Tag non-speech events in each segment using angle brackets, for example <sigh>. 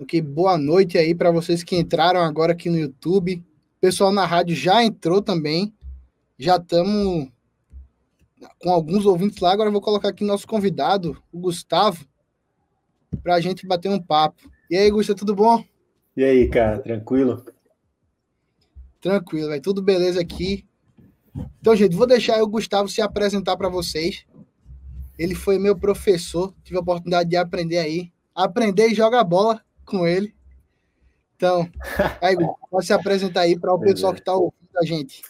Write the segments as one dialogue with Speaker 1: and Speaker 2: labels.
Speaker 1: Ok, boa noite aí para vocês que entraram agora aqui no YouTube. Pessoal na rádio já entrou também. Já estamos com alguns ouvintes lá. Agora eu vou colocar aqui nosso convidado, o Gustavo, para a gente bater um papo. E aí, Gustavo, tudo bom?
Speaker 2: E aí, cara, tranquilo?
Speaker 1: Tranquilo, vai tudo beleza aqui. Então, gente, vou deixar o Gustavo se apresentar para vocês. Ele foi meu professor, tive a oportunidade de aprender aí. Aprender e jogar bola com ele. Então, <laughs> aí, pode se apresentar aí para o pessoal que está ouvindo a gente.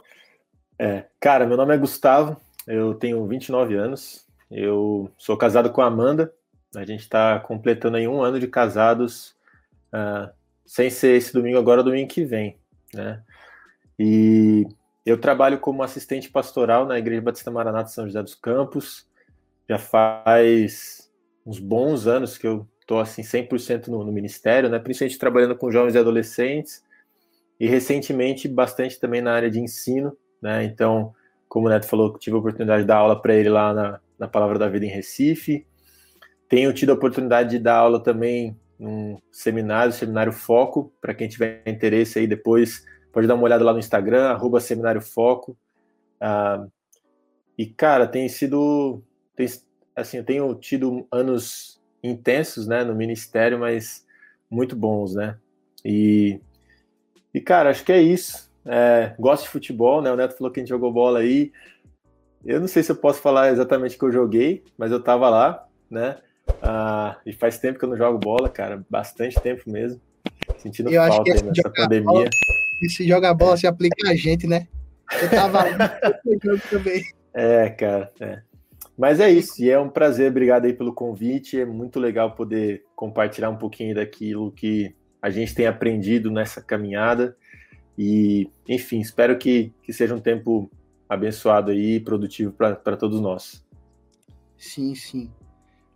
Speaker 2: É, cara, meu nome é Gustavo, eu tenho 29 anos, eu sou casado com a Amanda, a gente está completando aí um ano de casados, uh, sem ser esse domingo agora, domingo que vem, né? E eu trabalho como assistente pastoral na Igreja Batista Maranata São José dos Campos, já faz uns bons anos que eu estou assim 100% no, no ministério, né? Principalmente trabalhando com jovens e adolescentes e recentemente bastante também na área de ensino, né? Então, como o Neto falou, tive a oportunidade de dar aula para ele lá na, na Palavra da Vida em Recife. Tenho tido a oportunidade de dar aula também num seminário, Seminário Foco, para quem tiver interesse aí depois, pode dar uma olhada lá no Instagram, arroba Seminário Foco. Ah, e, cara, tem sido, tem, assim, eu tenho tido anos intensos, né, no ministério, mas muito bons, né? E, e cara, acho que é isso. É, gosto de futebol, né? O Neto falou que a gente jogou bola aí. Eu não sei se eu posso falar exatamente que eu joguei, mas eu tava lá, né? Ah, e faz tempo que eu não jogo bola, cara, bastante tempo mesmo. Sentindo eu falta aí nessa pandemia. Bola,
Speaker 1: se joga bola se aplica a gente, né? Eu tava lá <laughs>
Speaker 2: também. É, cara, é. Mas é isso, e é um prazer, obrigado aí pelo convite. É muito legal poder compartilhar um pouquinho daquilo que a gente tem aprendido nessa caminhada. E, enfim, espero que, que seja um tempo abençoado aí e produtivo para todos nós.
Speaker 1: Sim, sim.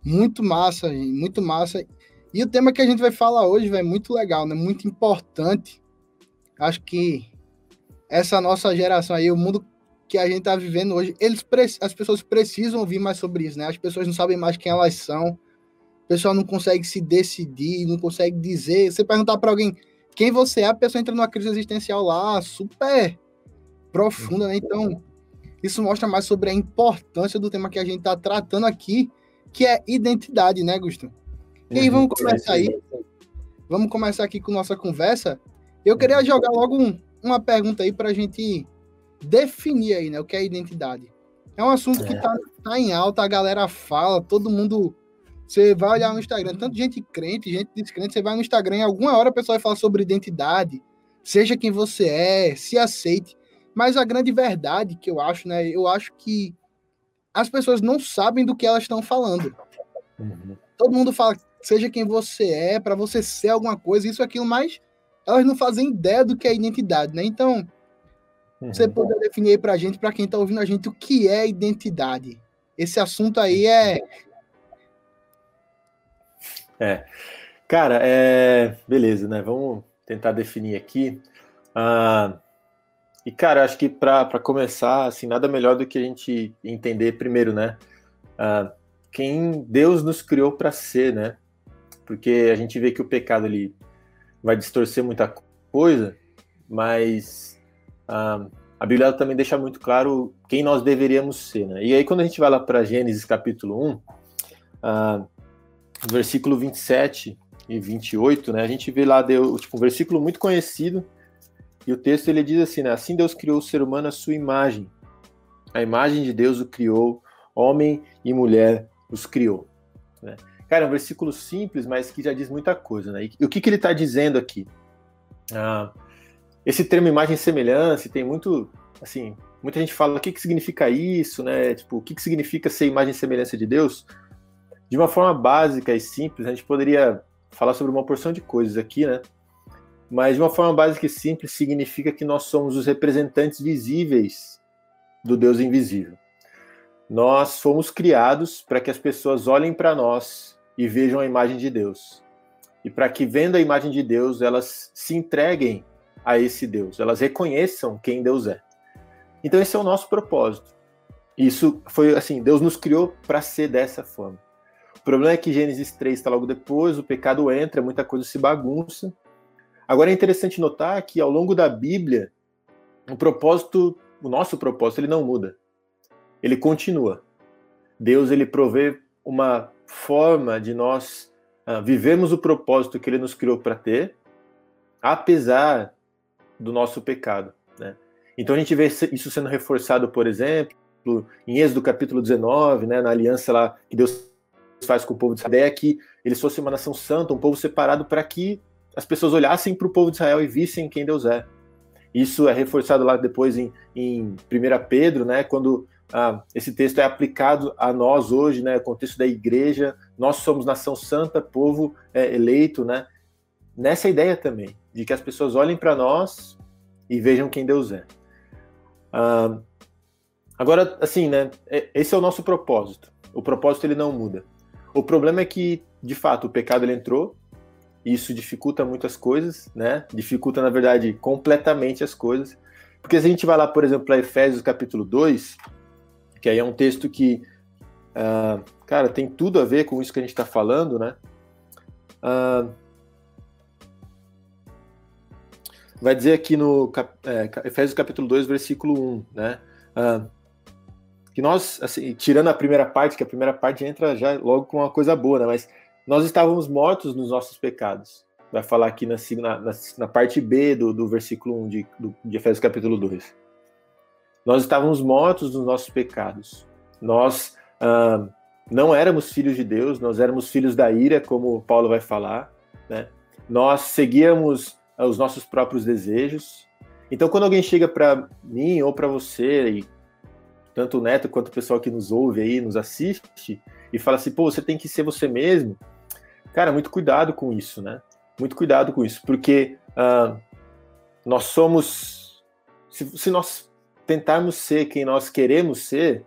Speaker 1: Muito massa, gente, muito massa. E o tema que a gente vai falar hoje é muito legal, né? Muito importante. Acho que essa nossa geração aí, o mundo que a gente está vivendo hoje, eles as pessoas precisam ouvir mais sobre isso, né? As pessoas não sabem mais quem elas são. O pessoal não consegue se decidir, não consegue dizer. Você perguntar para alguém quem você é, a pessoa entra numa crise existencial lá super profunda, né? Então, isso mostra mais sobre a importância do tema que a gente está tratando aqui, que é identidade, né, Gusto? E aí, vamos começar aí. Vamos começar aqui com nossa conversa. Eu queria jogar logo um, uma pergunta aí para a gente definir aí, né, o que é identidade. É um assunto é. que tá, tá em alta, a galera fala, todo mundo. Você vai olhar no Instagram, tanto gente crente, gente descrente, você vai no Instagram, em alguma hora a pessoa vai falar sobre identidade, seja quem você é, se aceite. Mas a grande verdade que eu acho, né, eu acho que as pessoas não sabem do que elas estão falando. Uhum. Todo mundo fala, seja quem você é, para você ser alguma coisa, isso, aquilo, mas elas não fazem ideia do que é identidade, né? Então, Uhum. Você poder definir aí para a gente, para quem está ouvindo a gente, o que é identidade? Esse assunto aí é.
Speaker 2: É. Cara, é... beleza, né? Vamos tentar definir aqui. Ah, e, cara, acho que para começar, assim, nada melhor do que a gente entender primeiro, né? Ah, quem Deus nos criou para ser, né? Porque a gente vê que o pecado ele vai distorcer muita coisa, mas ah, a Bíblia também deixa muito claro quem nós deveríamos ser. Né? E aí, quando a gente vai lá para Gênesis capítulo 1, ah, versículo 27 e 28, né, a gente vê lá deu, tipo, um versículo muito conhecido, e o texto ele diz assim: né, Assim Deus criou o ser humano à sua imagem. A imagem de Deus o criou, homem e mulher os criou. Né? Cara, é um versículo simples, mas que já diz muita coisa. Né? E o que, que ele está dizendo aqui? Ah, esse termo imagem e semelhança tem muito, assim, muita gente fala o que, que significa isso, né? Tipo, o que, que significa ser imagem e semelhança de Deus? De uma forma básica e simples, a gente poderia falar sobre uma porção de coisas aqui, né? Mas de uma forma básica e simples significa que nós somos os representantes visíveis do Deus invisível. Nós fomos criados para que as pessoas olhem para nós e vejam a imagem de Deus. e para que, vendo a imagem de Deus, elas se entreguem a esse Deus, elas reconheçam quem Deus é. Então, esse é o nosso propósito. Isso foi assim: Deus nos criou para ser dessa forma. O problema é que Gênesis 3 está logo depois, o pecado entra, muita coisa se bagunça. Agora é interessante notar que ao longo da Bíblia, o propósito, o nosso propósito, ele não muda. Ele continua. Deus ele provê uma forma de nós uh, vivermos o propósito que ele nos criou para ter, apesar do nosso pecado. Né? Então a gente vê isso sendo reforçado, por exemplo, em Êxodo capítulo 19, né, na aliança lá que Deus faz com o povo de Israel, que eles fossem uma nação santa, um povo separado, para que as pessoas olhassem para o povo de Israel e vissem quem Deus é. Isso é reforçado lá depois em, em 1 Pedro, né, quando ah, esse texto é aplicado a nós hoje, né, contexto da igreja, nós somos nação santa, povo é, eleito, né, nessa ideia também, de que as pessoas olhem para nós e vejam quem Deus é. Ah, agora, assim, né, é, esse é o nosso propósito. O propósito ele não muda. O problema é que, de fato, o pecado ele entrou, isso dificulta muitas coisas, né? Dificulta, na verdade, completamente as coisas. Porque se a gente vai lá, por exemplo, para Efésios capítulo 2, que aí é um texto que, uh, cara, tem tudo a ver com isso que a gente está falando, né? Uh, vai dizer aqui no é, Efésios capítulo 2, versículo 1, né? Uh, que nós, assim, tirando a primeira parte, que a primeira parte entra já logo com uma coisa boa, né? Mas nós estávamos mortos nos nossos pecados. Vai falar aqui na, na, na parte B do, do versículo 1 de, do, de Efésios capítulo 2. Nós estávamos mortos nos nossos pecados. Nós ah, não éramos filhos de Deus, nós éramos filhos da ira, como Paulo vai falar. Né? Nós seguíamos ah, os nossos próprios desejos. Então, quando alguém chega para mim ou para você, e tanto o Neto quanto o pessoal que nos ouve aí, nos assiste, e fala assim, pô, você tem que ser você mesmo, cara, muito cuidado com isso, né? Muito cuidado com isso, porque uh, nós somos. Se, se nós tentarmos ser quem nós queremos ser,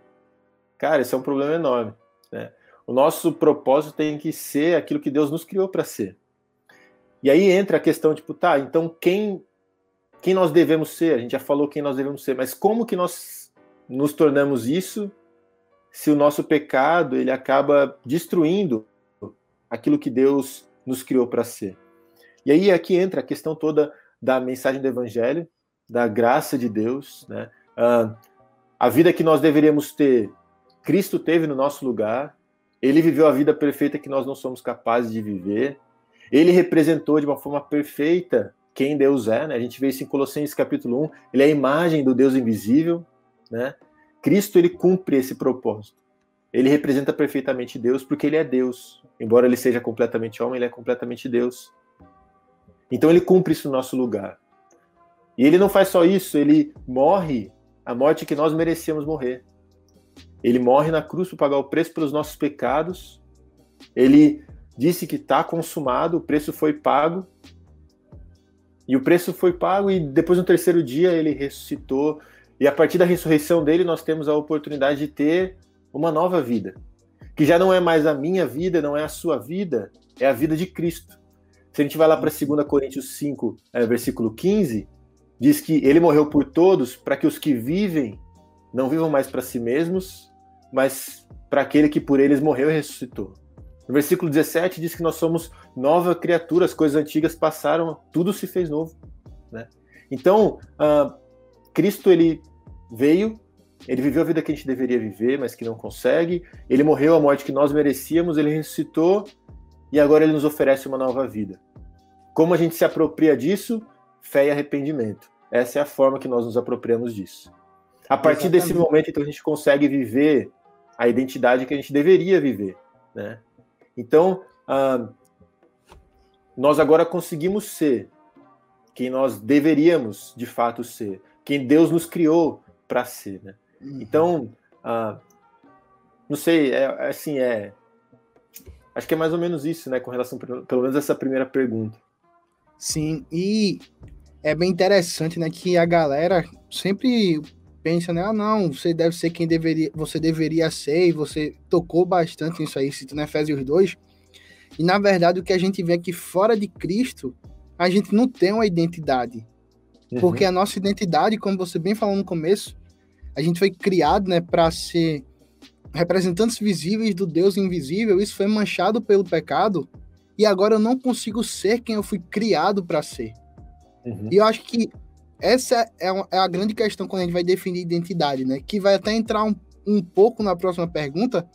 Speaker 2: cara, isso é um problema enorme. Né? O nosso propósito tem que ser aquilo que Deus nos criou para ser. E aí entra a questão, tipo, tá, então quem, quem nós devemos ser? A gente já falou quem nós devemos ser, mas como que nós nos tornamos isso se o nosso pecado ele acaba destruindo aquilo que Deus nos criou para ser? E aí aqui entra a questão toda da mensagem do evangelho, da graça de Deus, né? Uh, a vida que nós deveríamos ter, Cristo teve no nosso lugar. Ele viveu a vida perfeita que nós não somos capazes de viver. Ele representou de uma forma perfeita quem Deus é, né? A gente vê isso em Colossenses capítulo 1, ele é a imagem do Deus invisível, né? Cristo ele cumpre esse propósito. Ele representa perfeitamente Deus porque ele é Deus. Embora ele seja completamente homem, ele é completamente Deus. Então ele cumpre isso no nosso lugar. E ele não faz só isso, ele morre a morte que nós merecíamos morrer. Ele morre na cruz para pagar o preço pelos nossos pecados. Ele disse que está consumado, o preço foi pago. E o preço foi pago, e depois no terceiro dia ele ressuscitou. E a partir da ressurreição dele, nós temos a oportunidade de ter uma nova vida. Que já não é mais a minha vida, não é a sua vida, é a vida de Cristo. Se a gente vai lá para 2 Coríntios 5, é, versículo 15, diz que ele morreu por todos para que os que vivem não vivam mais para si mesmos, mas para aquele que por eles morreu e ressuscitou. No versículo 17 diz que nós somos nova criatura, as coisas antigas passaram, tudo se fez novo. Né? Então, uh, Cristo ele veio, ele viveu a vida que a gente deveria viver, mas que não consegue. Ele morreu a morte que nós merecíamos, ele ressuscitou e agora ele nos oferece uma nova vida. Como a gente se apropria disso? fé e arrependimento. Essa é a forma que nós nos apropriamos disso. A partir Exatamente. desse momento, então, a gente consegue viver a identidade que a gente deveria viver, né? Então, ah, nós agora conseguimos ser quem nós deveríamos, de fato, ser. Quem Deus nos criou para ser, né? Uhum. Então, ah, não sei, é, é, assim, é... Acho que é mais ou menos isso, né? Com relação, pelo menos, essa primeira pergunta.
Speaker 1: Sim, e é bem interessante, né, que a galera sempre pensa, né, ah, não, você deve ser quem deveria, você deveria ser, e você tocou bastante nisso aí, citando Efésios 2, E na verdade o que a gente vê é que fora de Cristo, a gente não tem uma identidade. Uhum. Porque a nossa identidade, como você bem falou no começo, a gente foi criado, né, para ser representantes visíveis do Deus invisível. Isso foi manchado pelo pecado e agora eu não consigo ser quem eu fui criado para ser. Uhum. E eu acho que essa é, é, a grande questão quando a gente vai definir identidade, né? Que vai até entrar um, um pouco na próxima pergunta,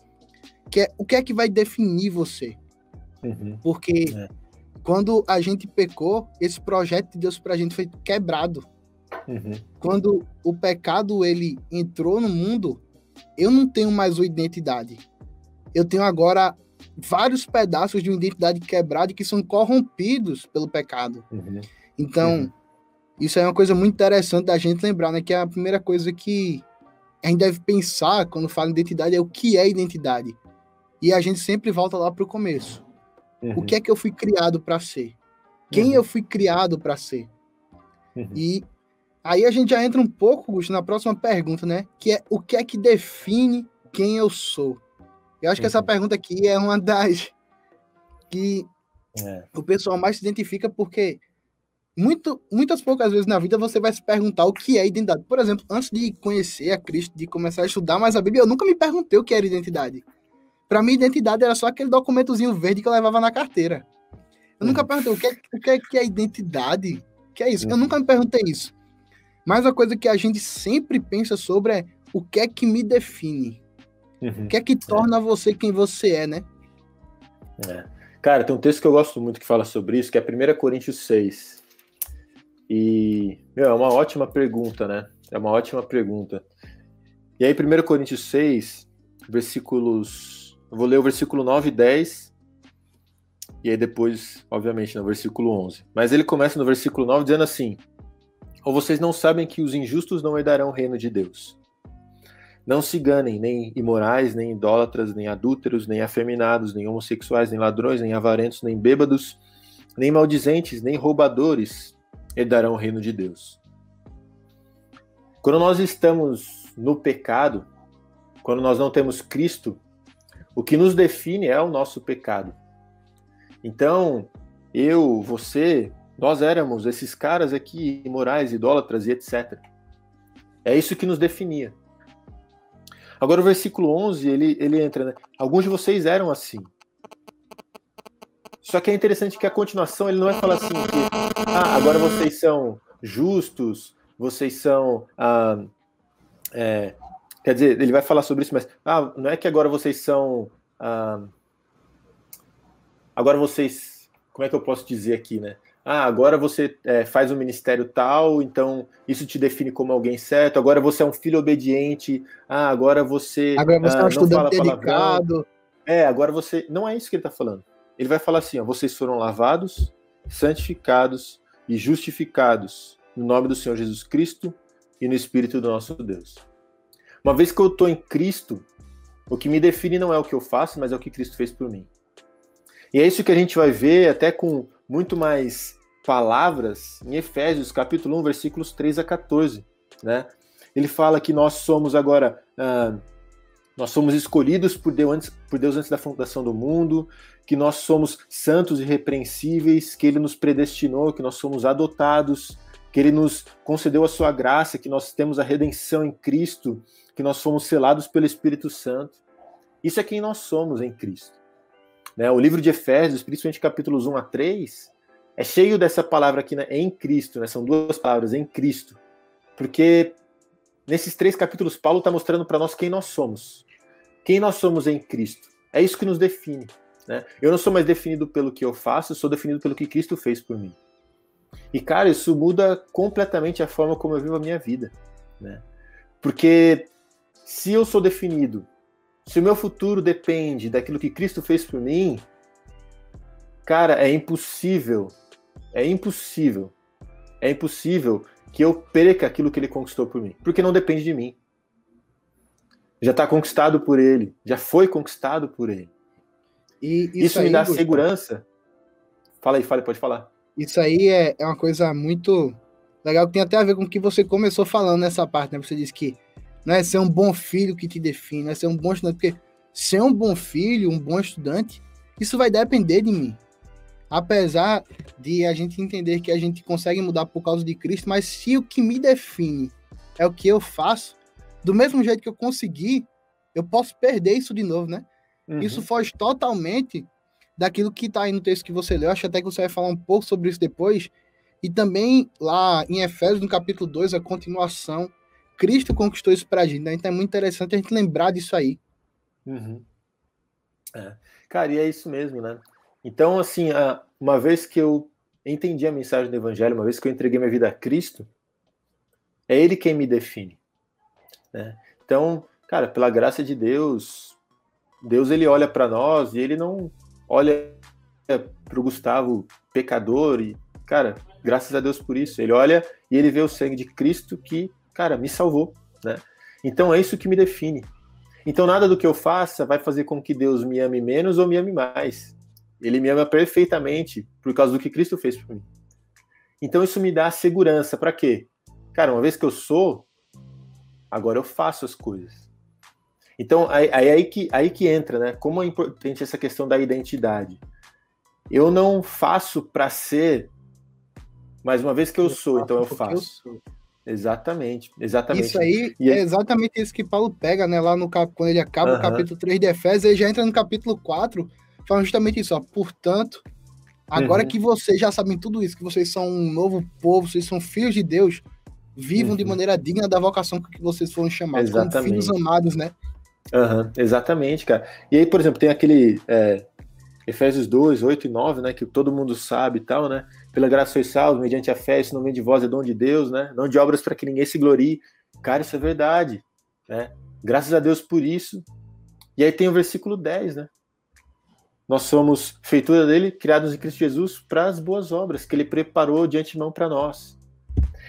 Speaker 1: que é o que é que vai definir você? Uhum. Porque é. quando a gente pecou, esse projeto de Deus para a gente foi quebrado. Uhum. Quando o pecado ele entrou no mundo, eu não tenho mais uma identidade. Eu tenho agora vários pedaços de uma identidade quebrada que são corrompidos pelo pecado. Uhum. Então, uhum. isso é uma coisa muito interessante da gente lembrar, né? Que é a primeira coisa que a gente deve pensar quando fala em identidade é o que é identidade. E a gente sempre volta lá para o começo. Uhum. O que é que eu fui criado para ser? Quem uhum. eu fui criado para ser? Uhum. E aí a gente já entra um pouco, Gusto, na próxima pergunta, né? Que é o que é que define quem eu sou? Eu acho que essa uhum. pergunta aqui é uma das que é. o pessoal mais se identifica porque muito, muitas poucas vezes na vida você vai se perguntar o que é identidade. Por exemplo, antes de conhecer a Cristo, de começar a estudar mais a Bíblia, eu nunca me perguntei o que era identidade. Para mim, identidade era só aquele documentozinho verde que eu levava na carteira. Eu nunca uhum. perguntei o que é, o que é, que é identidade. O que é isso? Eu nunca me perguntei isso. Mas a coisa que a gente sempre pensa sobre é o que é que me define. Uhum. O que é que torna é. você quem você é, né?
Speaker 2: É. Cara, tem um texto que eu gosto muito que fala sobre isso, que é 1 Coríntios 6. E, meu, é uma ótima pergunta, né? É uma ótima pergunta. E aí, 1 Coríntios 6, versículos eu vou ler o versículo 9 e 10, e aí depois, obviamente, no versículo 11. Mas ele começa no versículo 9 dizendo assim: Ou vocês não sabem que os injustos não herdarão o reino de Deus? Não se enganem, nem imorais, nem idólatras, nem adúlteros, nem afeminados, nem homossexuais, nem ladrões, nem avarentos, nem bêbados, nem maldizentes, nem roubadores herdarão o reino de Deus. Quando nós estamos no pecado, quando nós não temos Cristo, o que nos define é o nosso pecado. Então, eu, você, nós éramos esses caras aqui imorais, idólatras e etc. É isso que nos definia. Agora o versículo 11, ele, ele entra, né? Alguns de vocês eram assim. Só que é interessante que a continuação ele não vai falar assim que ah, agora vocês são justos, vocês são ah, é, Quer dizer, ele vai falar sobre isso, mas ah, não é que agora vocês são. Ah, agora vocês. Como é que eu posso dizer aqui, né? Ah, agora você é, faz um ministério tal, então isso te define como alguém certo. Agora você é um filho obediente. Ah, agora você.
Speaker 1: Agora você ah, é um estudante dedicado.
Speaker 2: É, agora você. Não é isso que ele está falando. Ele vai falar assim: ó, vocês foram lavados, santificados e justificados no nome do Senhor Jesus Cristo e no Espírito do nosso Deus. Uma vez que eu estou em Cristo, o que me define não é o que eu faço, mas é o que Cristo fez por mim. E é isso que a gente vai ver até com muito mais palavras em Efésios, capítulo 1, versículos 3 a 14, né? Ele fala que nós somos agora, ah, nós somos escolhidos por Deus, antes, por Deus antes da fundação do mundo, que nós somos santos e repreensíveis, que Ele nos predestinou, que nós somos adotados, que Ele nos concedeu a sua graça, que nós temos a redenção em Cristo, que nós fomos selados pelo Espírito Santo. Isso é quem nós somos em Cristo. Né? O livro de Efésios, principalmente capítulos 1 a 3, é cheio dessa palavra aqui, né? em Cristo, né? são duas palavras, em Cristo. Porque nesses três capítulos, Paulo está mostrando para nós quem nós somos. Quem nós somos em Cristo. É isso que nos define. Né? Eu não sou mais definido pelo que eu faço, eu sou definido pelo que Cristo fez por mim. E, cara, isso muda completamente a forma como eu vivo a minha vida. Né? Porque se eu sou definido, se o meu futuro depende daquilo que Cristo fez por mim, cara, é impossível, é impossível, é impossível que eu perca aquilo que ele conquistou por mim, porque não depende de mim. Já está conquistado por ele, já foi conquistado por ele. E isso, isso me dá Gustavo, segurança. Fala aí, fala, pode falar.
Speaker 1: Isso aí é, é uma coisa muito legal que tem até a ver com o que você começou falando nessa parte, né? Você disse que não é ser um bom filho que te define, não é ser um bom estudante, porque ser um bom filho, um bom estudante, Isso vai depender de mim. Apesar de a gente entender que a gente consegue mudar por causa de Cristo, mas se o que me define é o que eu faço, do mesmo jeito que eu consegui, eu posso perder isso de novo, né? Uhum. Isso foge totalmente daquilo que está aí no texto que você leu. Acho até que você vai falar um pouco sobre isso depois. E também lá em Efésios, no capítulo 2, a continuação. Cristo conquistou isso para a gente, né? Então é muito interessante a gente lembrar disso aí.
Speaker 2: Uhum. É. Cara, e é isso mesmo, né? Então, assim, uma vez que eu entendi a mensagem do Evangelho, uma vez que eu entreguei minha vida a Cristo, é Ele quem me define. Né? Então, cara, pela graça de Deus, Deus ele olha para nós e ele não olha para o Gustavo pecador e, cara, graças a Deus por isso. Ele olha e ele vê o sangue de Cristo que, cara, me salvou, né? Então é isso que me define. Então nada do que eu faça vai fazer com que Deus me ame menos ou me ame mais. Ele me ama perfeitamente por causa do que Cristo fez por mim. Então isso me dá segurança para quê? Cara, uma vez que eu sou, agora eu faço as coisas. Então, aí, aí, que, aí que entra, né? Como é importante essa questão da identidade. Eu não faço para ser, mas uma vez que eu, eu sou, então eu faço. Eu exatamente, exatamente.
Speaker 1: Isso aí e é exatamente isso que Paulo pega, né? Lá no cap... quando ele acaba uh -huh. o capítulo 3 de Efésios, ele já entra no capítulo 4, falando justamente isso, ó. Portanto, agora uhum. que vocês já sabem tudo isso, que vocês são um novo povo, vocês são filhos de Deus, vivam uhum. de maneira digna da vocação que vocês foram chamados, exatamente. como filhos amados, né?
Speaker 2: Uhum, exatamente, cara. E aí, por exemplo, tem aquele é, Efésios 2, 8 e 9, né? Que todo mundo sabe e tal, né? Pela graça sois salvos, mediante a fé, isso não vem de vós, é dom de Deus, né? Não de obras para que ninguém se glorie. Cara, isso é verdade, né? Graças a Deus por isso. E aí tem o versículo 10, né? Nós somos feitura dele, criados em Cristo Jesus para as boas obras que ele preparou de antemão para nós.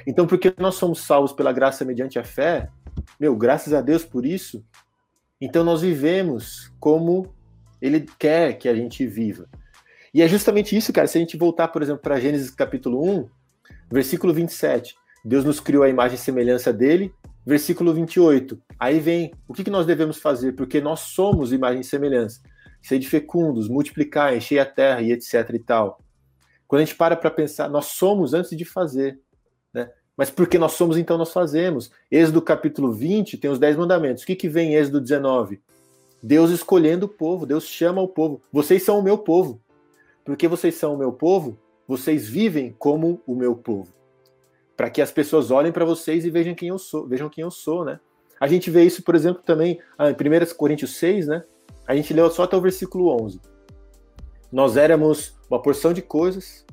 Speaker 2: Então, porque nós somos salvos pela graça mediante a fé, meu, graças a Deus por isso, então nós vivemos como ele quer que a gente viva. E é justamente isso, cara. Se a gente voltar, por exemplo, para Gênesis capítulo 1, versículo 27, Deus nos criou a imagem e semelhança dele. Versículo 28, aí vem o que, que nós devemos fazer, porque nós somos imagem e semelhança. Ser fecundos, multiplicar, encher a terra e etc e tal. Quando a gente para para pensar, nós somos antes de fazer. Mas porque nós somos, então nós fazemos. Êxodo capítulo 20 tem os 10 mandamentos. O que, que vem em Êxodo 19? Deus escolhendo o povo, Deus chama o povo. Vocês são o meu povo. Porque vocês são o meu povo, vocês vivem como o meu povo. Para que as pessoas olhem para vocês e vejam quem eu sou, vejam quem eu sou, né? A gente vê isso, por exemplo, também ah, em 1 Coríntios 6, né? A gente leu só até o versículo 11. Nós éramos uma porção de coisas,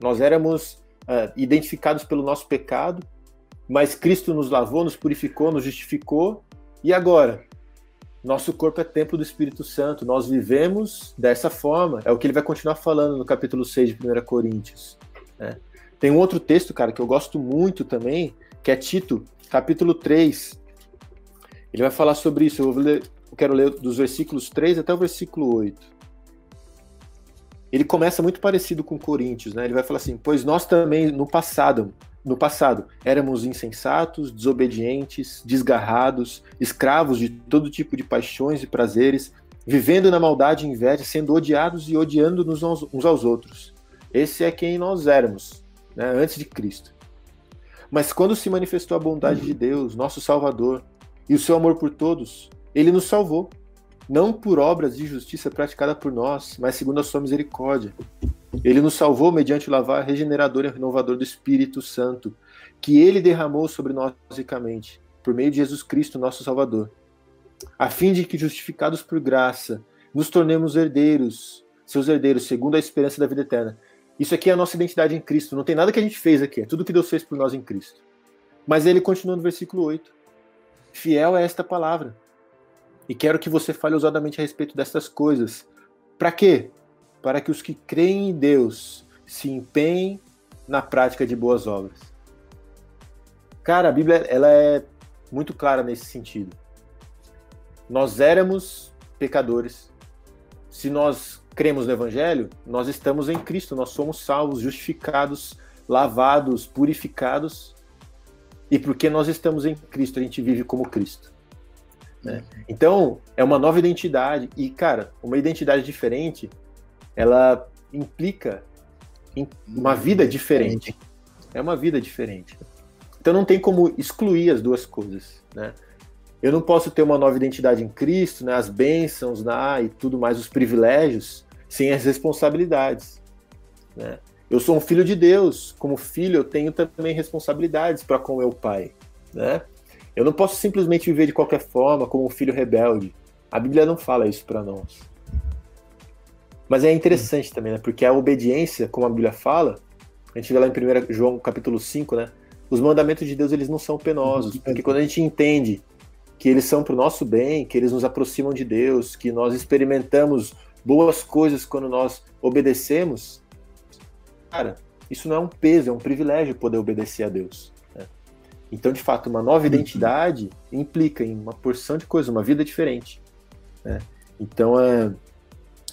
Speaker 2: nós éramos uh, identificados pelo nosso pecado, mas Cristo nos lavou, nos purificou, nos justificou, e agora? Nosso corpo é templo do Espírito Santo, nós vivemos dessa forma. É o que ele vai continuar falando no capítulo 6 de 1 Coríntios. Né? Tem um outro texto, cara, que eu gosto muito também, que é Tito, capítulo 3. Ele vai falar sobre isso. Eu, ler, eu quero ler dos versículos 3 até o versículo 8 ele começa muito parecido com Coríntios, né? Ele vai falar assim: "Pois nós também no passado, no passado, éramos insensatos, desobedientes, desgarrados, escravos de todo tipo de paixões e prazeres, vivendo na maldade e inveja, sendo odiados e odiando-nos uns aos outros. Esse é quem nós éramos, né, antes de Cristo. Mas quando se manifestou a bondade de Deus, nosso Salvador, e o seu amor por todos, ele nos salvou não por obras de justiça praticada por nós, mas segundo a sua misericórdia. Ele nos salvou mediante o lavar regenerador e renovador do Espírito Santo, que ele derramou sobre nós ricamente, por meio de Jesus Cristo, nosso Salvador, a fim de que, justificados por graça, nos tornemos herdeiros, seus herdeiros, segundo a esperança da vida eterna. Isso aqui é a nossa identidade em Cristo. Não tem nada que a gente fez aqui, é tudo que Deus fez por nós em Cristo. Mas ele continua no versículo 8. Fiel é esta palavra. E quero que você fale ousadamente a respeito dessas coisas. Para quê? Para que os que creem em Deus se empenhem na prática de boas obras. Cara, a Bíblia ela é muito clara nesse sentido. Nós éramos pecadores. Se nós cremos no Evangelho, nós estamos em Cristo, nós somos salvos, justificados, lavados, purificados. E porque nós estamos em Cristo, a gente vive como Cristo. Né? Então, é uma nova identidade. E, cara, uma identidade diferente ela implica uma vida diferente. É uma vida diferente. Então não tem como excluir as duas coisas, né? Eu não posso ter uma nova identidade em Cristo, né, as bênçãos né, e tudo mais, os privilégios, sem as responsabilidades. Né? Eu sou um filho de Deus, como filho eu tenho também responsabilidades para com meu pai. Né? Eu não posso simplesmente viver de qualquer forma como um filho rebelde. A Bíblia não fala isso para nós. Mas é interessante também, né? porque a obediência, como a Bíblia fala, a gente vê lá em 1 João capítulo 5, né? os mandamentos de Deus eles não são penosos, porque quando a gente entende que eles são para o nosso bem, que eles nos aproximam de Deus, que nós experimentamos boas coisas quando nós obedecemos, cara, isso não é um peso, é um privilégio poder obedecer a Deus. Né? Então, de fato, uma nova identidade implica em uma porção de coisas, uma vida diferente. Né? Então, é,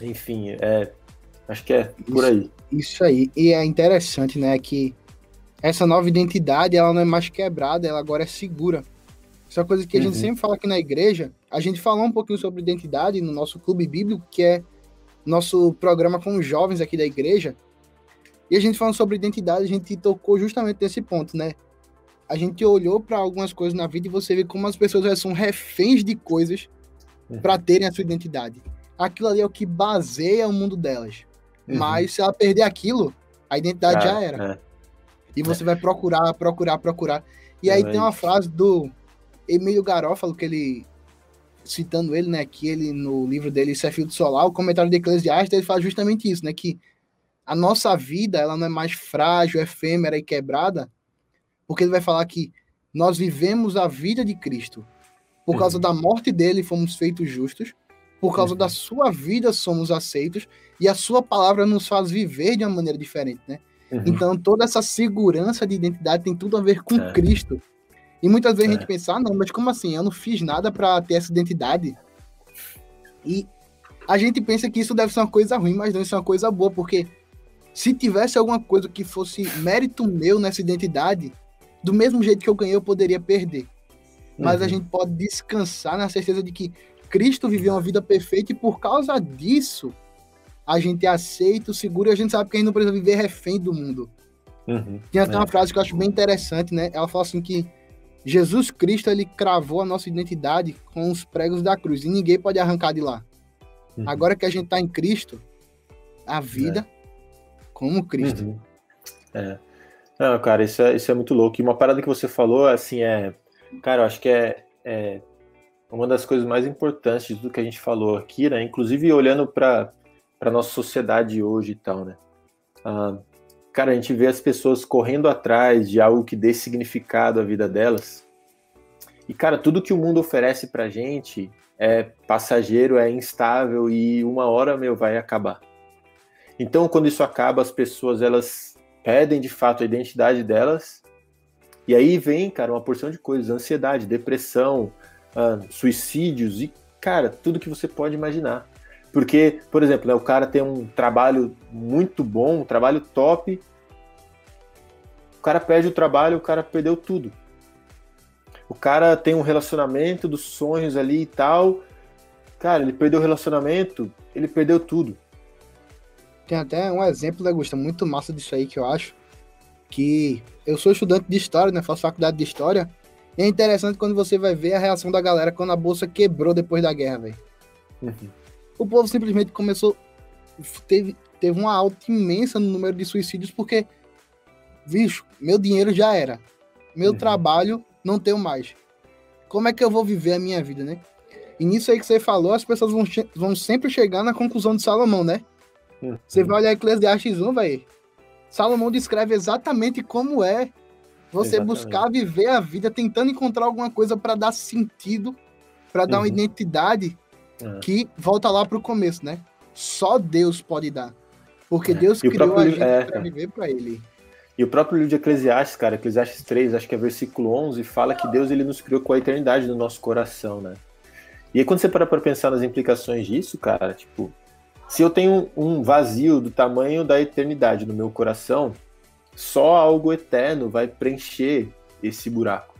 Speaker 2: enfim, é, acho que é por aí.
Speaker 1: Isso, isso aí. E é interessante, né, que essa nova identidade, ela não é mais quebrada, ela agora é segura. Isso é uma coisa que a uhum. gente sempre fala aqui na igreja. A gente falou um pouquinho sobre identidade no nosso clube bíblico, que é nosso programa com os jovens aqui da igreja. E a gente falando sobre identidade, a gente tocou justamente nesse ponto, né? A gente olhou para algumas coisas na vida e você vê como as pessoas são reféns de coisas uhum. para terem a sua identidade. Aquilo ali é o que baseia o mundo delas. Uhum. Mas se ela perder aquilo, a identidade já era. É. E você é. vai procurar, procurar, procurar. E aí tem uma frase do Emílio Garófalo, que ele, citando ele, né, que ele, no livro dele, Isso é Solar, o comentário de Eclesiastes, ele fala justamente isso, né, que a nossa vida, ela não é mais frágil, efêmera e quebrada, porque ele vai falar que nós vivemos a vida de Cristo. Por causa uhum. da morte dele, fomos feitos justos. Por causa uhum. da sua vida, somos aceitos. E a sua palavra nos faz viver de uma maneira diferente, né? Uhum. Então, toda essa segurança de identidade tem tudo a ver com é. Cristo. E muitas vezes é. a gente pensa, ah, não, mas como assim? Eu não fiz nada para ter essa identidade. E a gente pensa que isso deve ser uma coisa ruim, mas não, isso é uma coisa boa, porque se tivesse alguma coisa que fosse mérito meu nessa identidade, do mesmo jeito que eu ganhei, eu poderia perder. Mas uhum. a gente pode descansar na certeza de que Cristo viveu uma vida perfeita e por causa disso a gente é aceito, seguro e a gente sabe que a gente não precisa viver refém do mundo. Uhum. Tem até é. uma frase que eu acho bem interessante, né? Ela fala assim que Jesus Cristo ele cravou a nossa identidade com os pregos da cruz e ninguém pode arrancar de lá. Uhum. Agora que a gente está em Cristo, a vida é. como Cristo. Uhum.
Speaker 2: É. Não, cara, isso é, isso é muito louco. E uma parada que você falou, assim, é. Cara, eu acho que é, é uma das coisas mais importantes tudo que a gente falou aqui, né? Inclusive olhando para a nossa sociedade hoje e tal, né? Ah, cara, a gente vê as pessoas correndo atrás de algo que dê significado à vida delas. E, cara, tudo que o mundo oferece pra gente é passageiro, é instável e uma hora, meu, vai acabar. Então, quando isso acaba, as pessoas, elas pedem de fato a identidade delas. E aí vem, cara, uma porção de coisas: ansiedade, depressão, uh, suicídios e, cara, tudo que você pode imaginar. Porque, por exemplo, né, o cara tem um trabalho muito bom, um trabalho top. O cara perde o trabalho, o cara perdeu tudo. O cara tem um relacionamento dos sonhos ali e tal. Cara, ele perdeu o relacionamento, ele perdeu tudo.
Speaker 1: Tem até um exemplo, né, Gusta, muito massa disso aí que eu acho. Que eu sou estudante de história, né? Faço faculdade de história. E é interessante quando você vai ver a reação da galera quando a bolsa quebrou depois da guerra, velho. Uhum o povo simplesmente começou. Teve, teve uma alta imensa no número de suicídios, porque, bicho, meu dinheiro já era. Meu uhum. trabalho não tenho mais. Como é que eu vou viver a minha vida, né? E nisso aí que você falou, as pessoas vão, vão sempre chegar na conclusão de Salomão, né? Uhum. Você vai olhar Eclesiastes 1, vai. Salomão descreve exatamente como é você exatamente. buscar viver a vida tentando encontrar alguma coisa para dar sentido, para dar uhum. uma identidade é. que volta lá para o começo, né? Só Deus pode dar. Porque é. Deus criou a gente é, para viver para Ele.
Speaker 2: E o próprio livro de Eclesiastes, cara, Eclesiastes 3, acho que é versículo 11, fala que Deus ele nos criou com a eternidade no nosso coração, né? E aí quando você para para pensar nas implicações disso, cara, tipo, se eu tenho um vazio do tamanho da eternidade no meu coração, só algo eterno vai preencher esse buraco.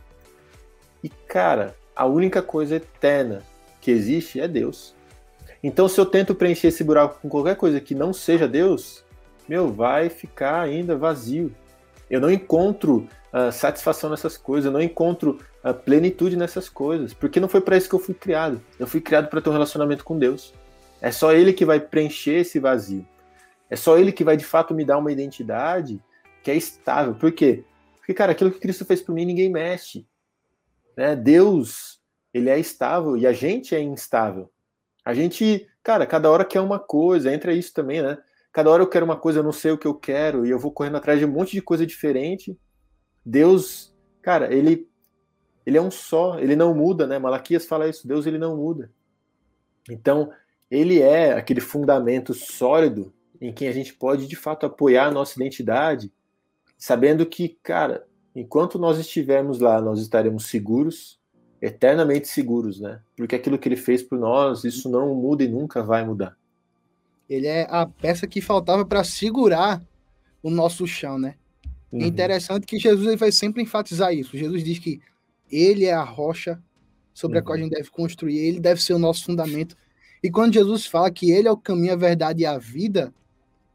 Speaker 2: E cara, a única coisa eterna que existe é Deus. Então, se eu tento preencher esse buraco com qualquer coisa que não seja Deus, meu, vai ficar ainda vazio. Eu não encontro uh, satisfação nessas coisas, eu não encontro uh, plenitude nessas coisas, porque não foi para isso que eu fui criado. Eu fui criado para ter um relacionamento com Deus. É só Ele que vai preencher esse vazio. É só Ele que vai de fato me dar uma identidade que é estável. Por quê? Porque, cara, aquilo que Cristo fez por mim, ninguém mexe. Né? Deus, Ele é estável e a gente é instável. A gente, cara, cada hora quer uma coisa, entra isso também, né? Cada hora eu quero uma coisa, eu não sei o que eu quero, e eu vou correndo atrás de um monte de coisa diferente. Deus, cara, ele ele é um só, ele não muda, né? Malaquias fala isso, Deus ele não muda. Então, ele é aquele fundamento sólido em quem a gente pode de fato apoiar a nossa identidade, sabendo que, cara, enquanto nós estivermos lá, nós estaremos seguros, eternamente seguros, né? Porque aquilo que ele fez por nós, isso não muda e nunca vai mudar.
Speaker 1: Ele é a peça que faltava para segurar o nosso chão, né? É uhum. É interessante que Jesus ele vai sempre enfatizar isso. Jesus diz que ele é a rocha sobre uhum. a qual a gente deve construir, ele deve ser o nosso fundamento. E quando Jesus fala que ele é o caminho, a verdade e a vida,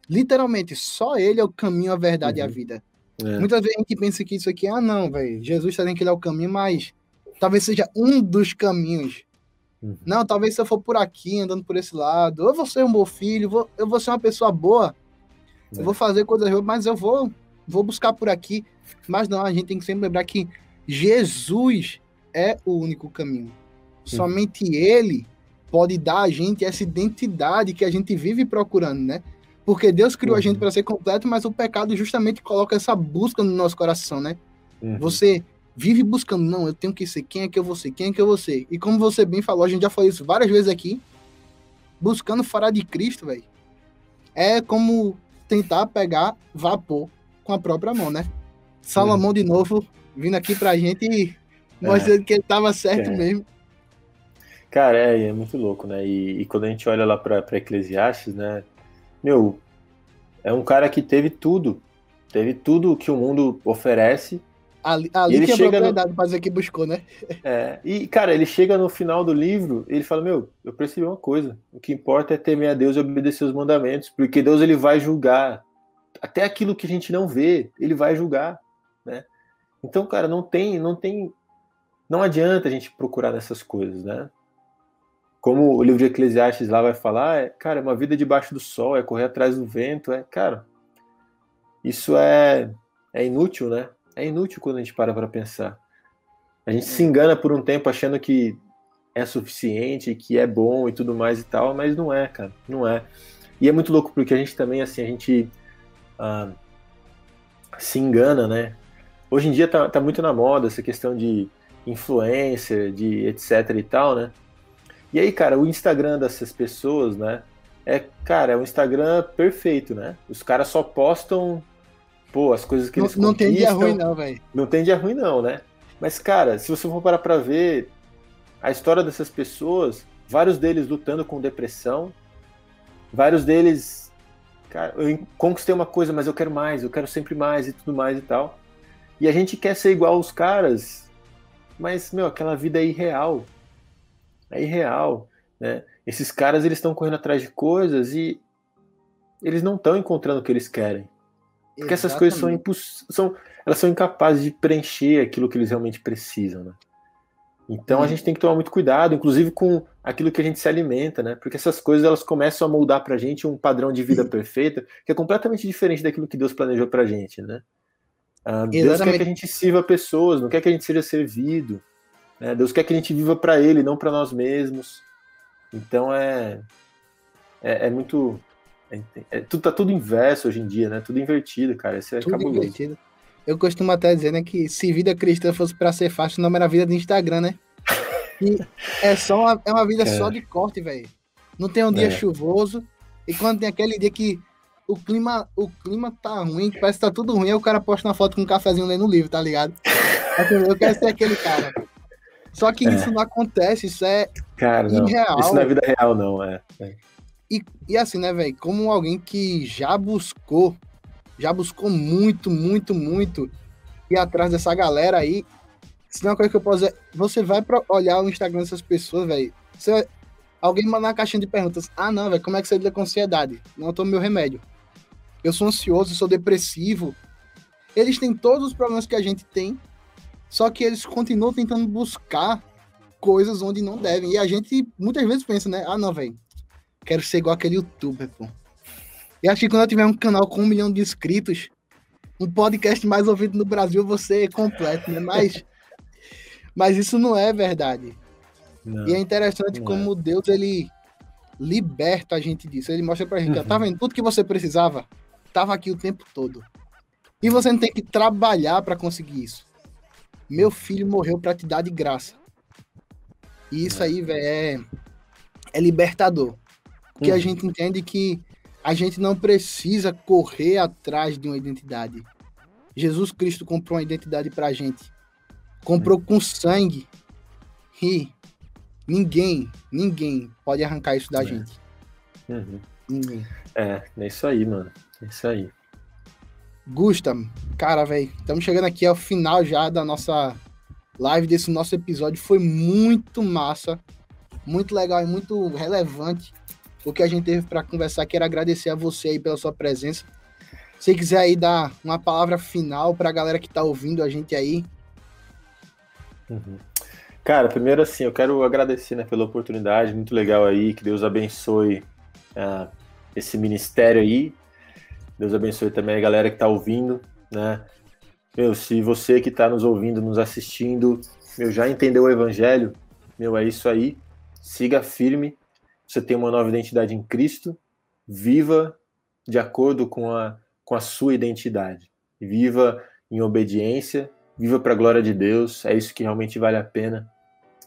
Speaker 1: literalmente, só ele é o caminho, a verdade uhum. e a uhum. vida. É. Muitas vezes a gente pensa que isso aqui, ah, não, velho, Jesus está dizendo que ele é o caminho, mas talvez seja um dos caminhos. Uhum. Não, talvez se eu for por aqui, andando por esse lado, eu vou ser um bom filho, vou, eu vou ser uma pessoa boa, é. eu vou fazer coisas boas, mas eu vou, vou buscar por aqui. Mas não, a gente tem que sempre lembrar que Jesus é o único caminho. Uhum. Somente Ele pode dar a gente essa identidade que a gente vive procurando, né? Porque Deus criou uhum. a gente para ser completo, mas o pecado justamente coloca essa busca no nosso coração, né? Uhum. Você vive buscando, não, eu tenho que ser, quem é que eu vou ser, quem é que eu vou ser. E como você bem falou, a gente já falou isso várias vezes aqui, buscando fora de Cristo, velho, é como tentar pegar vapor com a própria mão, né? Salomão, de novo, vindo aqui pra gente e mostrando é. que ele tava certo é. mesmo.
Speaker 2: Cara, é, é, muito louco, né? E, e quando a gente olha lá pra Eclesiastes, né? Meu, é um cara que teve tudo. Teve tudo que o mundo oferece
Speaker 1: Ali, ali ele que é propriedade no... pra dizer que buscou, né?
Speaker 2: É, e, cara, ele chega no final do livro ele fala, meu, eu percebi uma coisa, o que importa é temer a Deus e obedecer os mandamentos, porque Deus ele vai julgar até aquilo que a gente não vê, ele vai julgar, né? Então, cara, não tem, não tem, não adianta a gente procurar nessas coisas, né? Como o livro de Eclesiastes lá vai falar, é, cara, é uma vida debaixo do sol, é correr atrás do vento, é, cara, isso é, é inútil, né? é inútil quando a gente para para pensar. A gente se engana por um tempo achando que é suficiente, que é bom e tudo mais e tal, mas não é, cara, não é. E é muito louco porque a gente também, assim, a gente ah, se engana, né? Hoje em dia tá, tá muito na moda essa questão de influencer, de etc e tal, né? E aí, cara, o Instagram dessas pessoas, né? É, cara, é um Instagram perfeito, né? Os caras só postam pô, as coisas que
Speaker 1: não,
Speaker 2: eles
Speaker 1: Não tem dia ruim não, velho.
Speaker 2: Não tem dia ruim não, né? Mas, cara, se você for parar pra ver a história dessas pessoas, vários deles lutando com depressão, vários deles, cara, eu conquistei uma coisa, mas eu quero mais, eu quero sempre mais e tudo mais e tal. E a gente quer ser igual aos caras, mas, meu, aquela vida é irreal. É irreal, né? Esses caras, eles estão correndo atrás de coisas e eles não estão encontrando o que eles querem. Porque essas coisas são, imposs... são, elas são incapazes de preencher aquilo que eles realmente precisam, né? Então hum. a gente tem que tomar muito cuidado, inclusive com aquilo que a gente se alimenta, né? Porque essas coisas elas começam a moldar pra gente um padrão de vida perfeita que é completamente diferente daquilo que Deus planejou pra gente, né? Ah, Deus quer que a gente sirva pessoas, não quer que a gente seja servido. Né? Deus quer que a gente viva para Ele, não para nós mesmos. Então é, é, é muito é, é, tudo, tá tudo inverso hoje em dia, né? Tudo invertido, cara. Isso é tudo cabuloso. invertido.
Speaker 1: Eu costumo até dizer, né, que se vida cristã fosse para ser fácil, não era vida do Instagram, né? E é só uma, é uma vida é. só de corte, velho. Não tem um dia é. chuvoso. E quando tem aquele dia que o clima, o clima tá ruim, parece que tá tudo ruim, aí o cara posta uma foto com um cafezinho lendo o livro, tá ligado? <laughs> Eu quero ser aquele cara. Só que é. isso não acontece, isso é
Speaker 2: cara, irreal. Não. Isso não é vida real, não, é. é.
Speaker 1: E, e assim, né, velho, como alguém que já buscou, já buscou muito, muito, muito ir atrás dessa galera aí, se não é uma coisa que eu posso dizer, você vai pra olhar o Instagram dessas pessoas, velho, você Alguém manda uma caixinha de perguntas. Ah, não, velho, como é que você lida com ansiedade? Não, eu tomo meu remédio. Eu sou ansioso, eu sou depressivo. Eles têm todos os problemas que a gente tem, só que eles continuam tentando buscar coisas onde não devem. E a gente muitas vezes pensa, né? Ah, não, velho, quero ser igual aquele youtuber, pô. E acho que quando eu tiver um canal com um milhão de inscritos, um podcast mais ouvido no Brasil, você é completo, né? Mas, <laughs> mas isso não é verdade. Não, e é interessante como é. Deus, ele liberta a gente disso. Ele mostra pra gente, uhum. tá vendo? Tudo que você precisava, tava aqui o tempo todo. E você não tem que trabalhar para conseguir isso. Meu filho morreu para te dar de graça. E isso é. aí, velho, é, é libertador. Porque uhum. a gente entende que a gente não precisa correr atrás de uma identidade. Jesus Cristo comprou uma identidade pra gente. Comprou uhum. com sangue. E ninguém, ninguém pode arrancar isso da é. gente.
Speaker 2: Uhum. Ninguém. É, é isso aí, mano. É isso aí.
Speaker 1: Gusta, cara, velho, estamos chegando aqui ao final já da nossa live, desse nosso episódio. Foi muito massa, muito legal e muito relevante o que a gente teve para conversar. Quero agradecer a você aí pela sua presença. Se quiser aí dar uma palavra final para a galera que está ouvindo a gente aí.
Speaker 2: Uhum. Cara, primeiro assim, eu quero agradecer né, pela oportunidade, muito legal aí, que Deus abençoe uh, esse ministério aí, Deus abençoe também a galera que está ouvindo, né? Meu, se você que está nos ouvindo, nos assistindo, meu, já entendeu o evangelho, meu, é isso aí. Siga firme. Você tem uma nova identidade em Cristo. Viva de acordo com a, com a sua identidade. Viva em obediência. Viva para a glória de Deus. É isso que realmente vale a pena.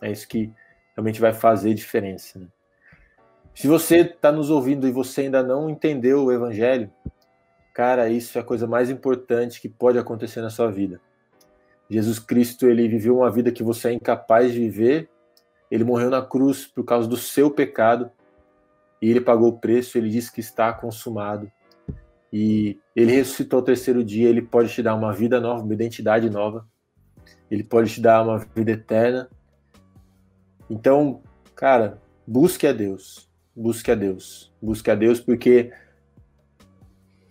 Speaker 2: É isso que realmente vai fazer diferença. Né? Se você está nos ouvindo e você ainda não entendeu o evangelho, Cara, isso é a coisa mais importante que pode acontecer na sua vida. Jesus Cristo, ele viveu uma vida que você é incapaz de viver. Ele morreu na cruz por causa do seu pecado. E ele pagou o preço, ele disse que está consumado. E ele ressuscitou ao terceiro dia, ele pode te dar uma vida nova, uma identidade nova. Ele pode te dar uma vida eterna. Então, cara, busque a Deus. Busque a Deus. Busque a Deus porque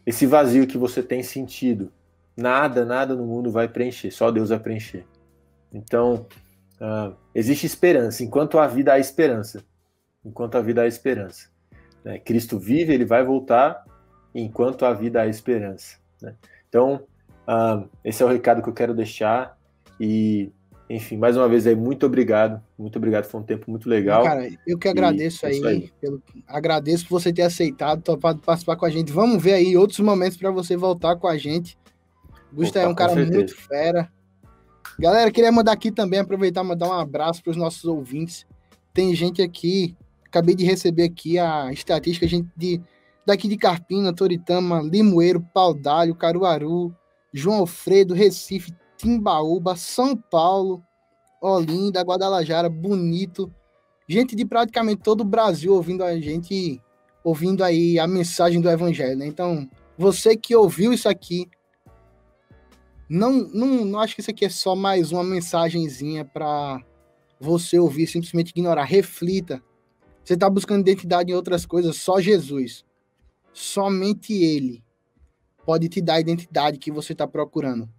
Speaker 2: esse vazio que você tem sentido, nada, nada no mundo vai preencher, só Deus vai preencher. Então, uh, existe esperança. Enquanto há vida, há esperança. Enquanto há vida, há esperança. Né? Cristo vive, ele vai voltar, enquanto há vida, há esperança. Né? Então, uh, esse é o recado que eu quero deixar. E enfim, mais uma vez aí, muito obrigado. Muito obrigado, foi um tempo muito legal.
Speaker 1: Cara, eu que agradeço é aí, aí. Pelo, agradeço por você ter aceitado, topado participar com a gente. Vamos ver aí outros momentos para você voltar com a gente. Gusta é um cara muito fera. Galera, queria mandar aqui também, aproveitar e mandar um abraço para os nossos ouvintes. Tem gente aqui, acabei de receber aqui a estatística, gente de, daqui de Carpina, Toritama, Limoeiro, Paudalho, Caruaru, João Alfredo, Recife, Timbaúba, São Paulo, Olinda, Guadalajara, Bonito, gente de praticamente todo o Brasil ouvindo a gente, ouvindo aí a mensagem do Evangelho. Né? Então, você que ouviu isso aqui, não, não, não acho que isso aqui é só mais uma mensagenzinha para você ouvir, simplesmente ignorar. Reflita. Você está buscando identidade em outras coisas, só Jesus. Somente Ele pode te dar a identidade que você está procurando.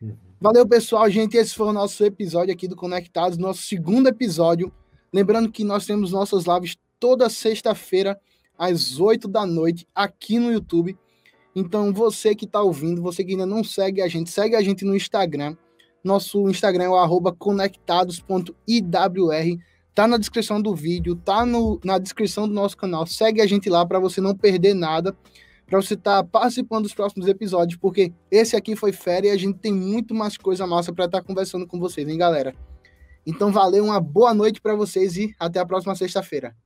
Speaker 1: Uhum. Valeu, pessoal, gente. Esse foi o nosso episódio aqui do Conectados, nosso segundo episódio. Lembrando que nós temos nossas lives toda sexta-feira, às 8 da noite, aqui no YouTube. Então, você que está ouvindo, você que ainda não segue a gente, segue a gente no Instagram. Nosso Instagram é o conectados.iwr. Tá na descrição do vídeo, tá no, na descrição do nosso canal. Segue a gente lá para você não perder nada para você estar tá participando dos próximos episódios, porque esse aqui foi férias e a gente tem muito mais coisa massa para estar tá conversando com vocês, hein, galera? Então, valeu, uma boa noite para vocês e até a próxima sexta-feira.